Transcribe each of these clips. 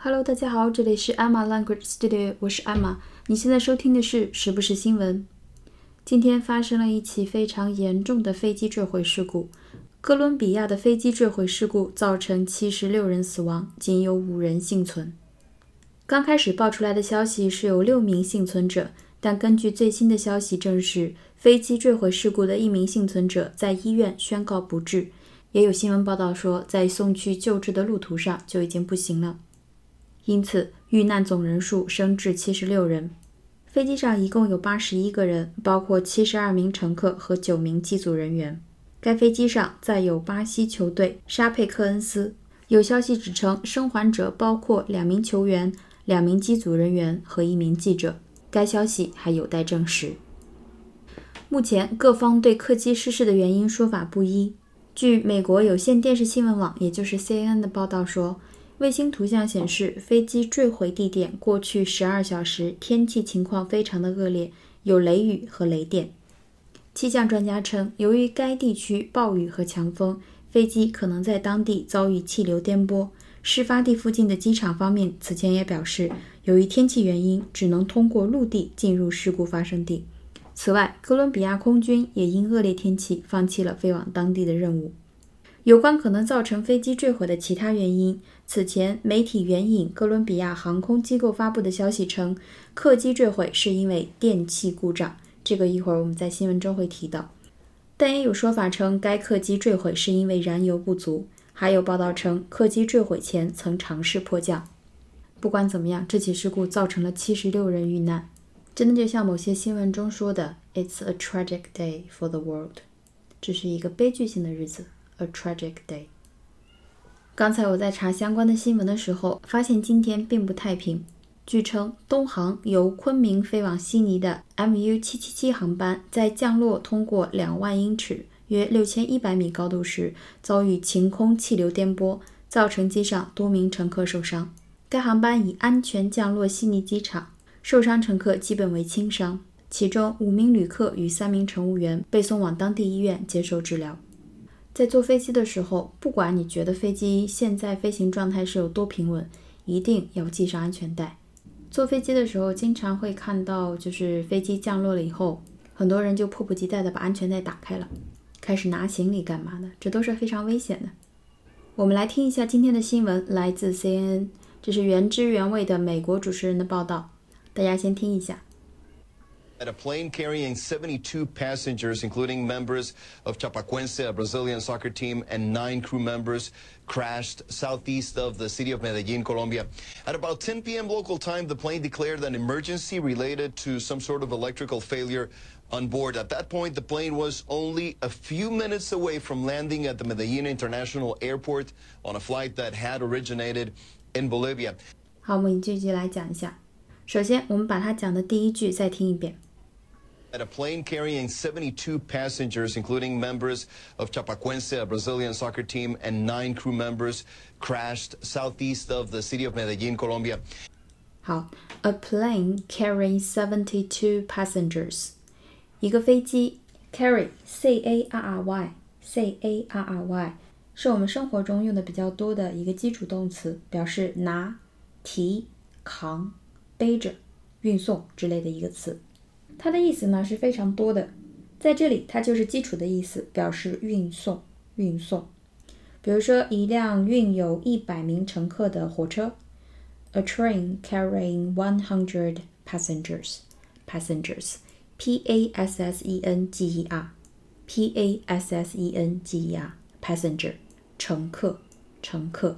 Hello，大家好，这里是 Emma Language Studio，我是 Emma。你现在收听的是时不时新闻。今天发生了一起非常严重的飞机坠毁事故，哥伦比亚的飞机坠毁事故造成七十六人死亡，仅有五人幸存。刚开始爆出来的消息是有六名幸存者，但根据最新的消息证实，飞机坠毁事故的一名幸存者在医院宣告不治。也有新闻报道说，在送去救治的路途上就已经不行了，因此遇难总人数升至七十六人。飞机上一共有八十一个人，包括七十二名乘客和九名机组人员。该飞机上载有巴西球队沙佩克恩斯。有消息指称，生还者包括两名球员、两名机组人员和一名记者。该消息还有待证实。目前各方对客机失事的原因说法不一。据美国有线电视新闻网，也就是 CNN 的报道说，卫星图像显示，飞机坠毁地点过去十二小时天气情况非常的恶劣，有雷雨和雷电。气象专家称，由于该地区暴雨和强风，飞机可能在当地遭遇气流颠簸。事发地附近的机场方面此前也表示，由于天气原因，只能通过陆地进入事故发生地。此外，哥伦比亚空军也因恶劣天气放弃了飞往当地的任务。有关可能造成飞机坠毁的其他原因，此前媒体援引哥伦比亚航空机构发布的消息称，客机坠毁是因为电气故障。这个一会儿我们在新闻中会提到。但也有说法称，该客机坠毁是因为燃油不足。还有报道称，客机坠毁前曾尝试迫降。不管怎么样，这起事故造成了七十六人遇难。真的就像某些新闻中说的，It's a tragic day for the world，这是一个悲剧性的日子，a tragic day。刚才我在查相关的新闻的时候，发现今天并不太平。据称，东航由昆明飞往悉尼的 MU 七七七航班在降落通过两万英尺（约六千一百米）高度时，遭遇晴空气流颠簸，造成机上多名乘客受伤。该航班已安全降落悉尼机场。受伤乘客基本为轻伤，其中五名旅客与三名乘务员被送往当地医院接受治疗。在坐飞机的时候，不管你觉得飞机现在飞行状态是有多平稳，一定要系上安全带。坐飞机的时候，经常会看到，就是飞机降落了以后，很多人就迫不及待地把安全带打开了，开始拿行李干嘛的，这都是非常危险的。我们来听一下今天的新闻，来自 CNN，这是原汁原味的美国主持人的报道。大家先听一下。At a plane carrying 72 passengers, including members of Chapacuense, a Brazilian soccer team, and nine crew members, crashed southeast of the city of Medellin, Colombia. At about 10 p.m. local time, the plane declared an emergency related to some sort of electrical failure on board. At that point, the plane was only a few minutes away from landing at the Medellin International Airport on a flight that had originated in Bolivia. 好，我们继续来讲一下。首先，我们把他讲的第一句再听一遍。 At a plane carrying 72 passengers, including members of Chapacuense, a Brazilian soccer team, and nine crew members, crashed southeast of the city of Medellin, Colombia. 好，a plane carrying 72 passengers，一个飞机 carry c a r r y c a r r y 是我们生活中用的比较多的一个基础动词，表示拿、提、扛。背着、运送之类的一个词， 它的意思呢是非常多的。在这里，它就是基础的意思，表示运送、运送。比如说，一辆运有一百名乘客的火车，a train carrying one hundred passengers。passengers，p a s s e n g e r，p a s s e n g e r，passenger，乘客，乘客。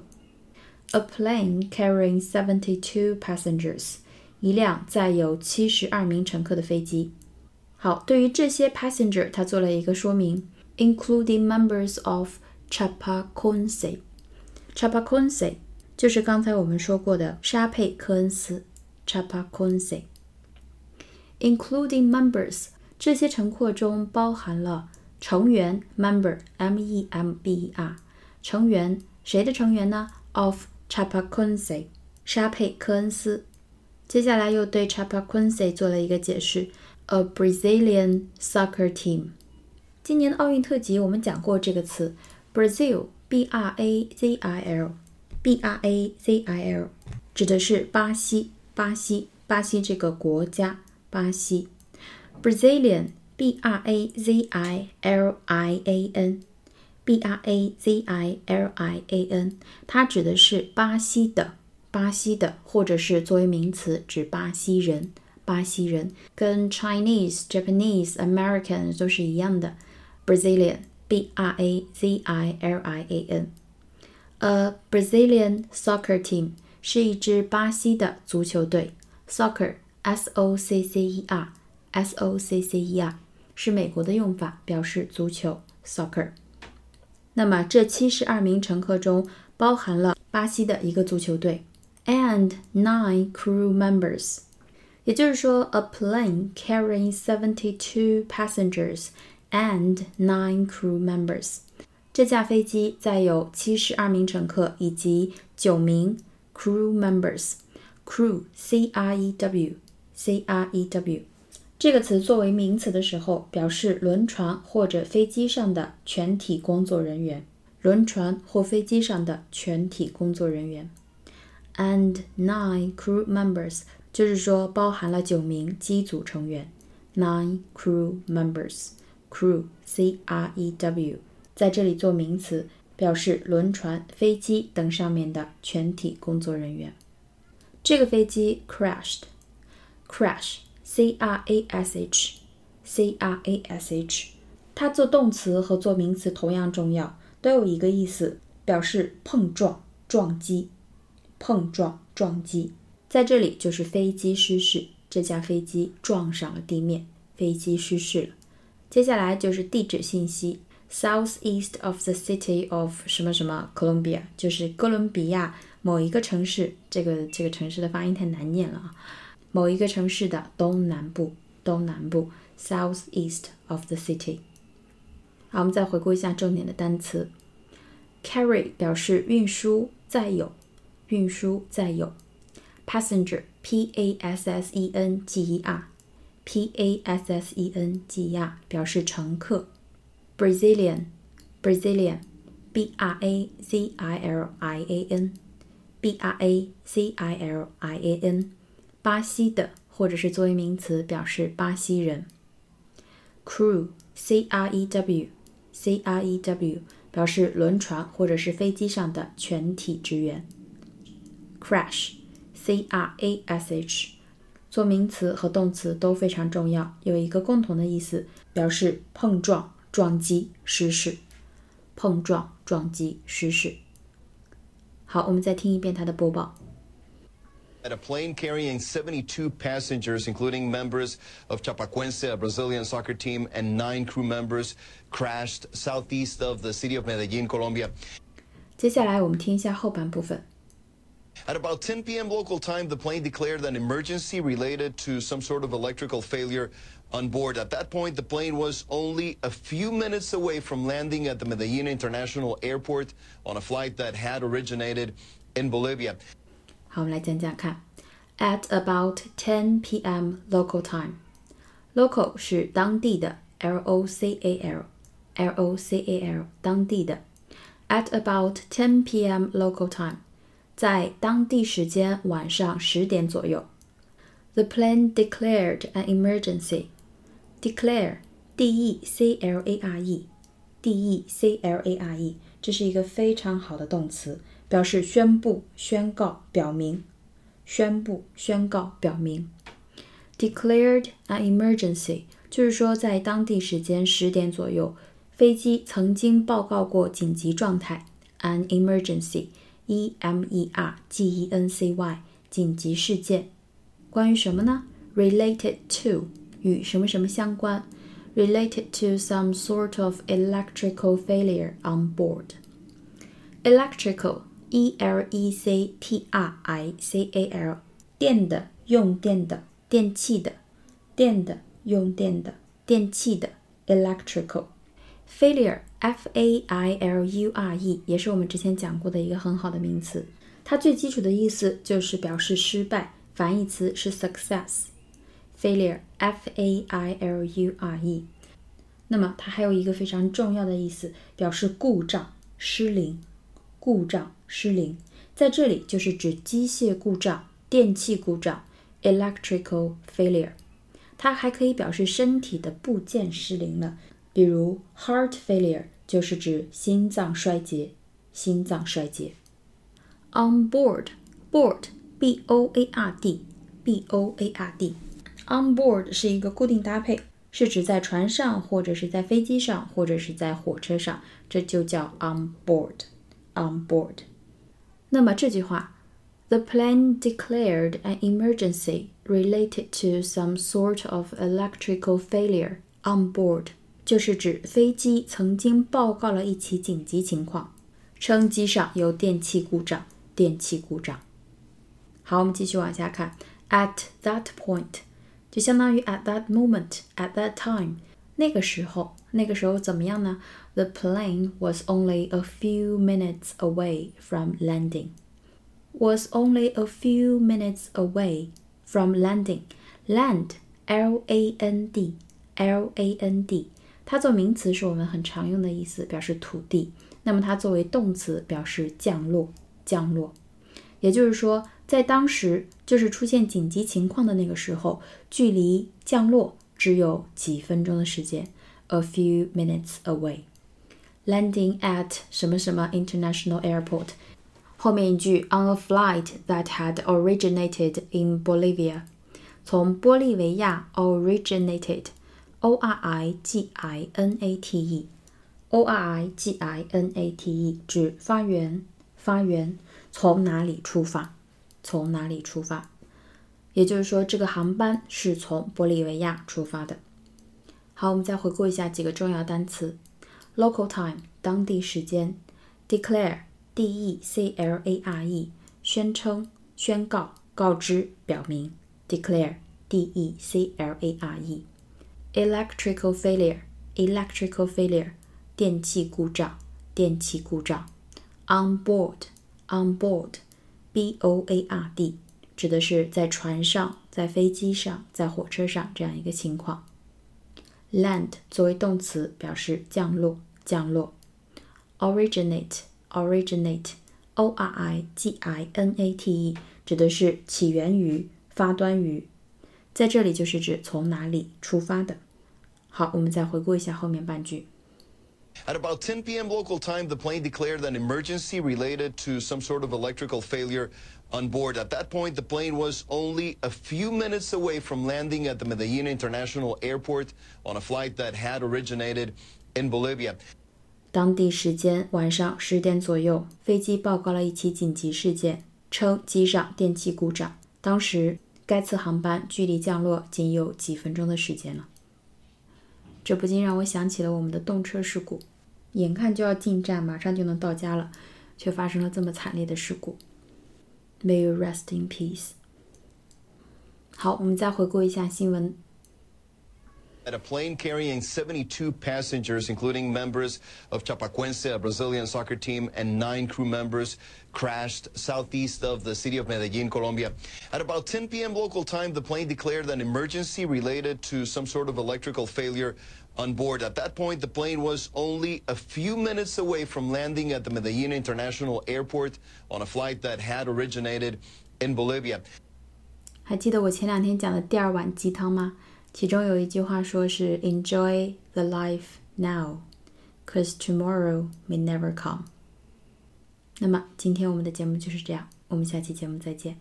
a plane carrying seventy-two passengers。 一辆载有七十二名乘客的飞机。好，对于这些 passenger，他做了一个说明，including members of Chapaconse。Chapaconse 就是刚才我们说过的沙佩科恩斯。Chapaconse。including members，这些乘客中包含了成员 member，m-e-m-b-e-r，成员谁的成员呢？of Chapaconse，沙佩科恩斯。接下来又对 Chapaquense 做了一个解释，a Brazilian soccer team。今年的奥运特辑我们讲过这个词，Brazil，B R A Z I L，B R A Z I L，指的是巴西，巴西，巴西这个国家，巴西。Brazilian，B R A Z I L I A N，B R A Z I L I A N，它指的是巴西的，巴西的，或者是作为名词指巴西人，巴西人，跟 Chinese、Japanese、American 都是一样的。Brazilian，B R A Z I L I A N。A Brazilian soccer team 是一支巴西的足球队。Soccer，S O C C E R，S O C C E R 是美国的用法，表示足球。Soccer。那么这七十二名乘客中包含了巴西的一个足球队 ，and nine crew members。也就是说，a plane carrying seventy-two passengers and nine crew members。这架飞机载有七十二名乘客以及九名 crew members。crew c r e w c r e w 这个词作为名词的时候，表示轮船或者飞机上的全体工作人员。轮船或飞机上的全体工作人员。 And nine crew members 就是说包含了九名机组成员。Nine crew members。crew c r e w 在这里做名词，表示轮船、飞机等上面的全体工作人员。这个飞机 crashed，crash，c r a s h，c r a s h，它做动词和做名词同样重要，都有一个意思，表示碰撞、撞击。碰撞、撞击，在这里就是飞机失事，这架飞机撞上了地面，飞机失事了。接下来就是地址信息。Southeast of the city of 什么什么 Columbia，就是哥伦比亚某一个城市。这个这个城市的发音太难念了啊！某一个城市的东南部，东南部 Southeast of the city。好，我们再回顾一下重点的单词。Carry 表示运输、载有、运输、载有。Passenger，P A S S E N G E R，P A S S E N G E R 表示乘客。Brazilian, Brazilian, B R A Z I L I A N, B R A Z I L I A N，巴西的，或者是作为名词表示巴西人。Crew, C R E W, C R E W，表示轮船或者是飞机上的全体职员。Crash, C R A S H，做名词和动词都非常重要，有一个共同的意思，表示碰撞。撞击失事，碰撞撞击失事。好，我们再听一遍它的播报。At a plane carrying 72 passengers, including members of Chapacuense, a Brazilian soccer team, and nine crew members, crashed southeast of the city of Medellin, Colombia. 接下来我们听一下后半部分。At about 10 p.m. local time, the plane declared an emergency related to some sort of electrical failure on board. At that point, the plane was only a few minutes away from landing at the Medellin International Airport on a flight that had originated in Bolivia. 好，我们来讲讲看。At about 10 p.m. local time. Local 是当地的，L O C A L，L O C A L 当地的。At about 10 p.m. local time， 在当地时间晚上十点左右。The plane declared an emergency declare d e c l a r e d e c l a r e 这是一个非常好的动词，表示宣布、宣告、表明。宣布、宣告、表明。Declared an emergency 就是说，在当地时间十点左右，飞机曾经报告过紧急状态。An emergency emergency，e m e r g e n c y，紧急事件。关于什么呢？Related to。与什么什么相关，related to some sort of electrical failure on board. Electrical, e l e c t r i c a l，电的，用电的，电器的，电的，用电的，电器的，electrical。 Failure, f a i l u r e，也是我们之前讲过的一个很好的名词。它最基础的意思就是表示失败，反义词是 success。Failure, F-A-I-L-U-R-E。那么它还有一个非常重要的意思，表示故障、失灵。故障、失灵，在这里就是指机械故障、电气故障 （electrical failure）。它还可以表示身体的部件失灵了，比如 heart failure 就是指心脏衰竭。心脏衰竭。On board, board, b o a r d, b o a r d. On board 是一个固定搭配，是指在船上或者是在飞机上或者是在火车上，这就叫 on board. On board. 那么这句话，The plane declared an emergency related to some sort of electrical failure on board， 就是指飞机曾经报告了一起紧急情况。称机上有电气故障，电气故障。好，我们继续往下看。At that point，就相当于 at that moment，at that time，那个时候，那个时候怎么样呢？The plane was only a few minutes away from landing. Was only a few minutes away from landing. Land, L-A-N-D, L-A-N-D， 它做名词是我们很常用的意思，表示土地。那么它作为动词表示降落，降落，也就是说，在当时就是出现紧急情况的那个时候，距离降落只有几分钟的时间，a few minutes away。Landing at 什么什么 international airport，后面一句 on a flight that had originated in Bolivia，从玻利维亚 originated Originate, originate 指发源，发源从哪里出发？从哪里出发？也就是说，这个航班是从玻利维亚出发的。好，我们再回顾一下几个重要单词：local time 当地时间；declare D E C L A R E 宣称、宣告、告知、表明；declare D E C L A R E electrical failure electrical failure 电气故障，电气故障。On board，on board，b o a r d，指的是在船上、在飞机上、在火车上这样一个情况。Land 作为动词表示降落，降落。Originate，originate，o r i g i n a t e，指的是起源于、发端于，在这里就是指从哪里出发的。好，我们再回顾一下后面半句。At about 10 p.m. local time, the plane declared an emergency related to some sort of electrical failure on board. At that point, the plane was only a few minutes away from landing at the Medellin International Airport on a flight that had originated in Bolivia. 当地时间晚上十点左右，飞机报告了一起紧急事件，称机上电气故障。当时该次航班距离降落仅有几分钟的时间了。这不禁让我想起了我们的动车事故，眼看就要进站，马上就能到家了，却发生了这么惨烈的事故。May you rest in peace。好，我们再回顾一下新闻。At a plane carrying 72 passengers, including members of Chapacuense, a Brazilian soccer team, and nine crew members, crashed southeast of the city of Medellin, Colombia. At about 10 p.m. local time, the plane declared an emergency related to some sort of electrical failure on board. At that point, the plane was only a few minutes away from landing at the Medellin International Airport on a flight that had originated in Bolivia. 还记得我前两天讲的第二碗鸡汤吗？ 其中有一句话说是 "Enjoy the life now, cause tomorrow may never come." 那么今天我们的节目就是这样，我们下期节目再见。